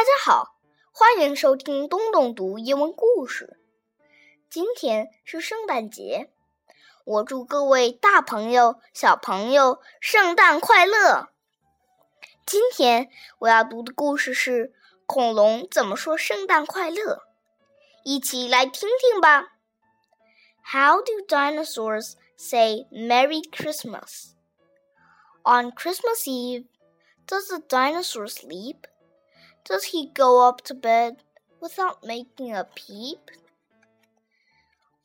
大家好，欢迎收听东东读英文故事。今天是圣诞节，我祝各位大朋友、小朋友圣诞快乐。今天我要读的故事是《恐龙怎么说圣诞快乐》，一起来听听吧。How do dinosaurs say Merry Christmas? On Christmas Eve, does the dinosaur sleep? Does he go up to bed without making a peep?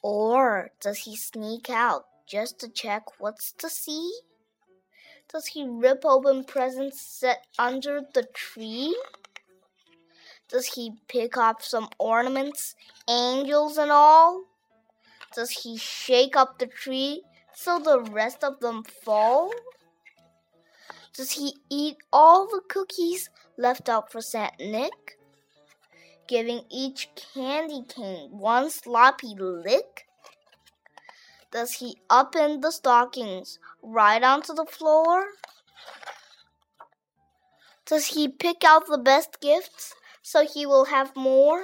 Or does he sneak out just to check what's to see? Does he rip open presents set under the tree? Does he pick off some ornaments, angels and all? Does he shake up the tree so the rest of them fall? Does he eat all the cookies left out for Saint Nick? Giving each candy cane one sloppy lick? Does he upend the stockings right onto the floor? Does he pick out the best gifts so he will have more?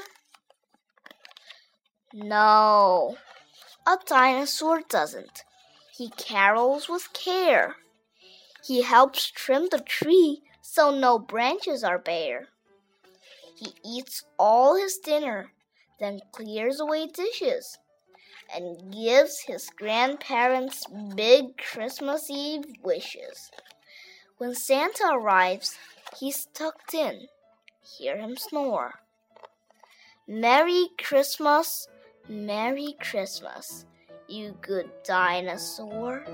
No, a dinosaur doesn't. He carols with care. He helps trim the tree so no branches are bare. He eats all his dinner, then clears away dishes, and gives his grandparents big Christmas Eve wishes. When Santa arrives, he's tucked in. Hear him snore. Merry Christmas, Merry Christmas, you good dinosaur.